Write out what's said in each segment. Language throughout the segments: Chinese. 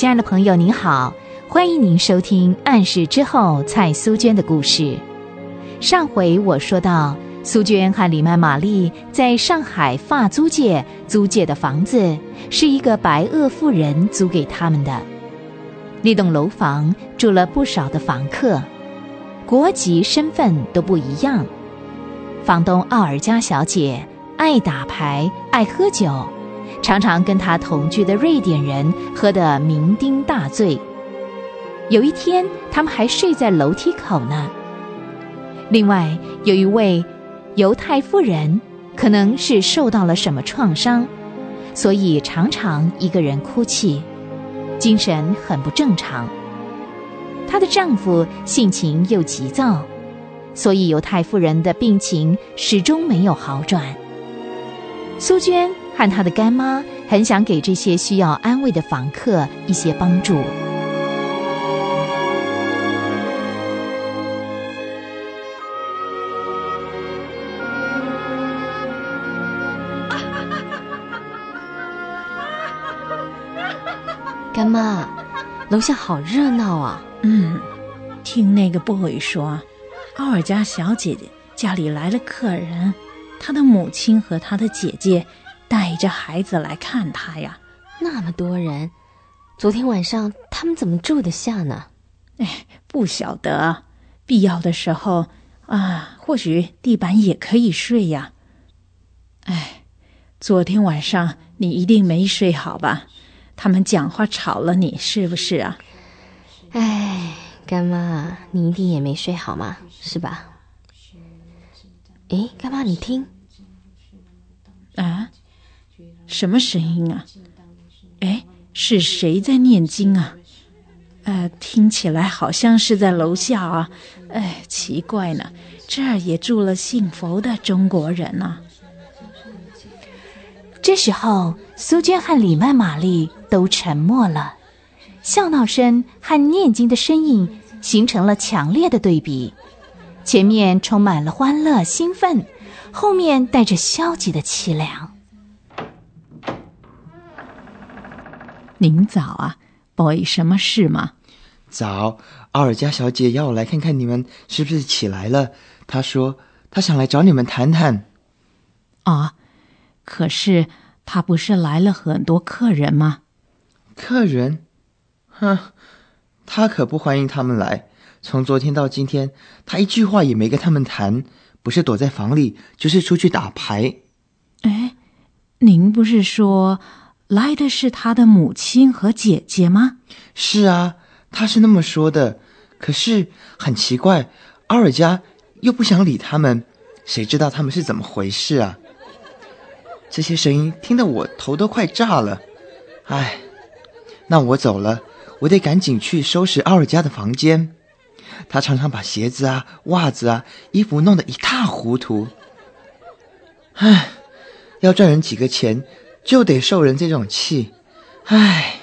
亲爱的朋友，您好，欢迎您收听《暗示之后》蔡苏娟的故事。上回我说到，苏娟和李曼玛丽在上海发租界租借的房子，是一个白俄妇人租给他们的。那栋楼房住了不少的房客，国籍、身份都不一样。房东奥尔加小姐爱打牌，爱喝酒。常常跟他同居的瑞典人喝得酩酊大醉。有一天，他们还睡在楼梯口呢。另外，有一位犹太妇人，可能是受到了什么创伤，所以常常一个人哭泣，精神很不正常。她的丈夫性情又急躁，所以犹太妇人的病情始终没有好转。苏娟。和他的干妈很想给这些需要安慰的房客一些帮助。干妈，楼下好热闹啊！嗯，听那个 boy 说，奥尔加小姐姐家里来了客人，她的母亲和她的姐姐。带着孩子来看他呀，那么多人，昨天晚上他们怎么住得下呢？哎，不晓得，必要的时候啊，或许地板也可以睡呀。哎，昨天晚上你一定没睡好吧？他们讲话吵了你，是不是啊？哎，干妈，你一定也没睡好嘛，是吧？哎，干妈，你听，啊？什么声音啊？哎，是谁在念经啊？呃，听起来好像是在楼下啊。哎，奇怪呢，这儿也住了信佛的中国人呢。这时候，苏娟和李曼玛丽都沉默了，笑闹声和念经的声音形成了强烈的对比。前面充满了欢乐兴奋，后面带着消极的凄凉。您早啊，boy，什么事吗？早，奥尔加小姐要我来看看你们是不是起来了。她说她想来找你们谈谈。啊，可是她不是来了很多客人吗？客人？哼，她可不欢迎他们来。从昨天到今天，她一句话也没跟他们谈，不是躲在房里，就是出去打牌。哎，您不是说？来的是他的母亲和姐姐吗？是啊，他是那么说的。可是很奇怪，奥尔加又不想理他们，谁知道他们是怎么回事啊？这些声音听得我头都快炸了。唉，那我走了，我得赶紧去收拾奥尔加的房间。他常常把鞋子啊、袜子啊、衣服弄得一塌糊涂。唉，要赚人几个钱。就得受人这种气，唉。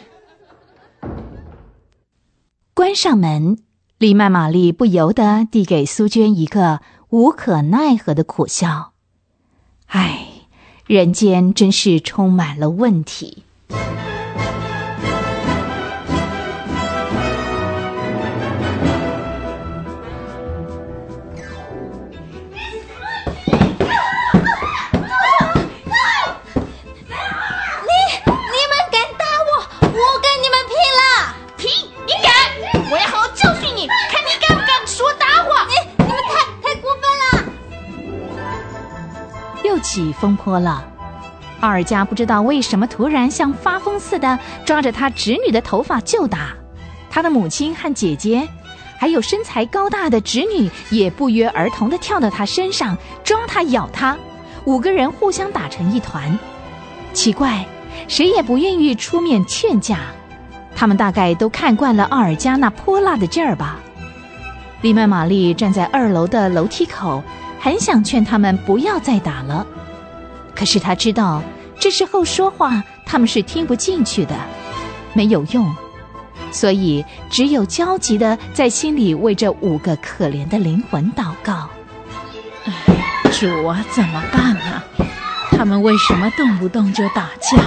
关上门，丽曼玛丽不由得递给苏娟一个无可奈何的苦笑。唉，人间真是充满了问题。风波了，奥尔加不知道为什么突然像发疯似的抓着他侄女的头发就打，他的母亲和姐姐，还有身材高大的侄女也不约而同的跳到他身上抓他咬他，五个人互相打成一团。奇怪，谁也不愿意出面劝架，他们大概都看惯了奥尔加那泼辣的劲儿吧。丽曼玛丽站在二楼的楼梯口，很想劝他们不要再打了。可是他知道，这时候说话他们是听不进去的，没有用，所以只有焦急的在心里为这五个可怜的灵魂祷告。哎，主啊，怎么办呢？他们为什么动不动就打架？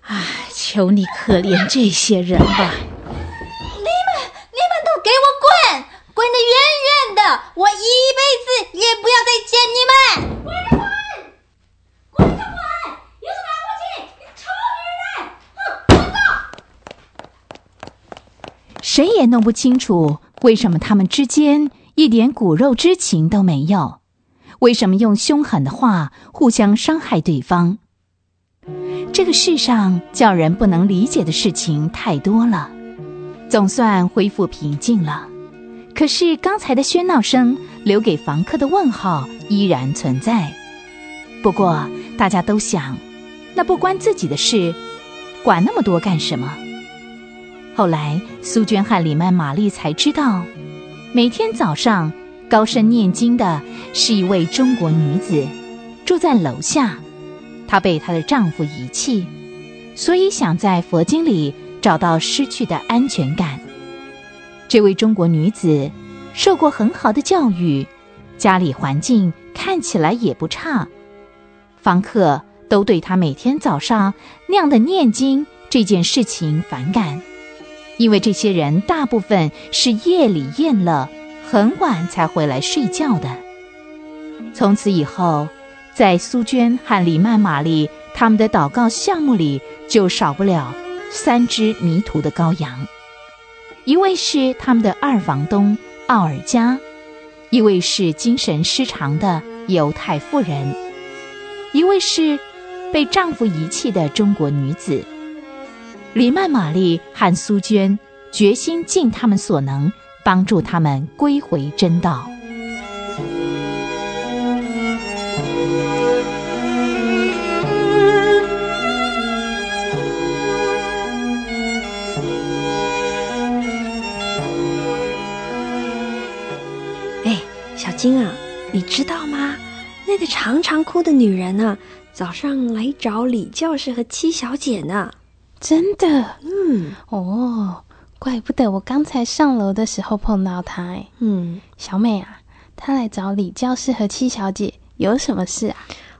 哎，求求你可怜这些人吧！你们，你们都给我滚，滚得远远的！我一辈子也不要再见你们！滚着滚，滚着滚！有什么了不起？你臭女人！哼，滚走！谁也弄不清楚为什么他们之间一点骨肉之情都没有，为什么用凶狠的话互相伤害对方。这个世上叫人不能理解的事情太多了，总算恢复平静了。可是刚才的喧闹声留给房客的问号依然存在。不过大家都想，那不关自己的事，管那么多干什么？后来苏娟和李曼玛丽才知道，每天早上高声念经的是一位中国女子，住在楼下。她被她的丈夫遗弃，所以想在佛经里找到失去的安全感。这位中国女子受过很好的教育，家里环境看起来也不差。房客都对她每天早上那样的念经这件事情反感，因为这些人大部分是夜里宴乐，很晚才回来睡觉的。从此以后。在苏娟和李曼玛丽他们的祷告项目里，就少不了三只迷途的羔羊。一位是他们的二房东奥尔加，一位是精神失常的犹太妇人，一位是被丈夫遗弃的中国女子。李曼玛丽和苏娟决心尽他们所能，帮助他们归回真道。金啊，你知道吗？那个常常哭的女人呢，早上来找李教师和七小姐呢。真的？嗯，哦，怪不得我刚才上楼的时候碰到她。嗯，小美啊，她来找李教师和七小姐有什么事啊？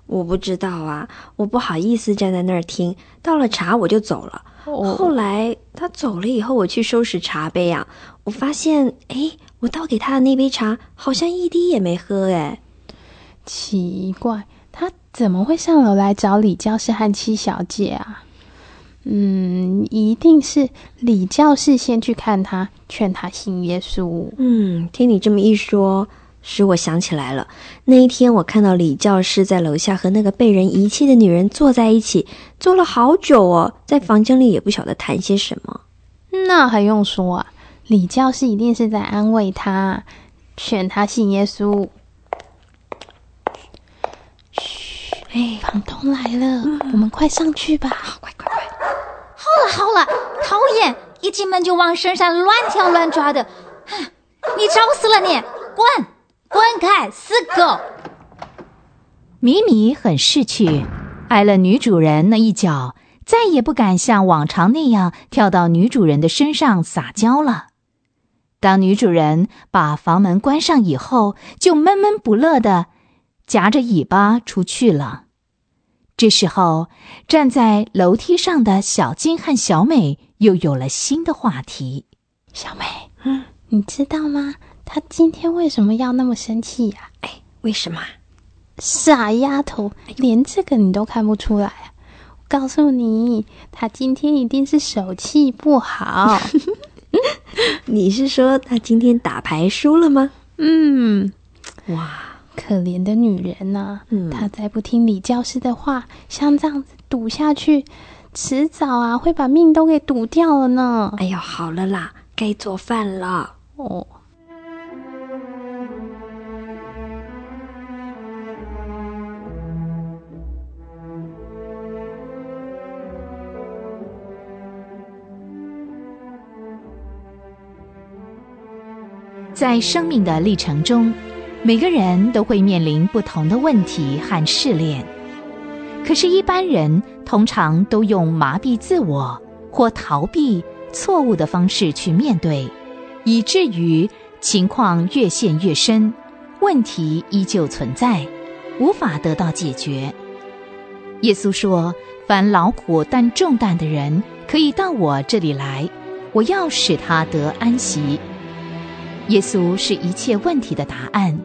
我不知道啊，我不好意思站在那儿听。倒了茶我就走了。后来他走了以后，我去收拾茶杯啊，我发现，哎，我倒给他的那杯茶好像一滴也没喝，哎，奇怪，他怎么会上楼来找李教师和七小姐啊？嗯，一定是李教士先去看他，劝他信耶稣。嗯，听你这么一说。使我想起来了，那一天我看到李教士在楼下和那个被人遗弃的女人坐在一起，坐了好久哦，在房间里也不晓得谈些什么。那还用说啊？李教士一定是在安慰他，劝他信耶稣。嘘，哎，房东来了，我们快上去吧！快快快！好了好了，讨厌，一进门就往身上乱跳乱抓的，哼，你找死了你，滚！滚开，死狗！米米很识趣，挨了女主人那一脚，再也不敢像往常那样跳到女主人的身上撒娇了。当女主人把房门关上以后，就闷闷不乐的夹着尾巴出去了。这时候，站在楼梯上的小金和小美又有了新的话题。小美，嗯，你知道吗？他今天为什么要那么生气呀？哎，为什么？傻丫头，连这个你都看不出来啊！我告诉你，他今天一定是手气不好。你是说他今天打牌输了吗？嗯，哇，可怜的女人呐！她再不听李教师的话，像这样子赌下去，迟早啊会把命都给赌掉了呢。哎呦，好了啦，该做饭了。哦。在生命的历程中，每个人都会面临不同的问题和试炼。可是，一般人通常都用麻痹自我或逃避错误的方式去面对，以至于情况越陷越深，问题依旧存在，无法得到解决。耶稣说：“凡劳苦担重担的人，可以到我这里来，我要使他得安息。”耶稣是一切问题的答案，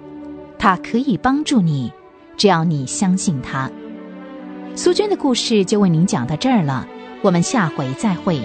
他可以帮助你，只要你相信他。苏娟的故事就为您讲到这儿了，我们下回再会。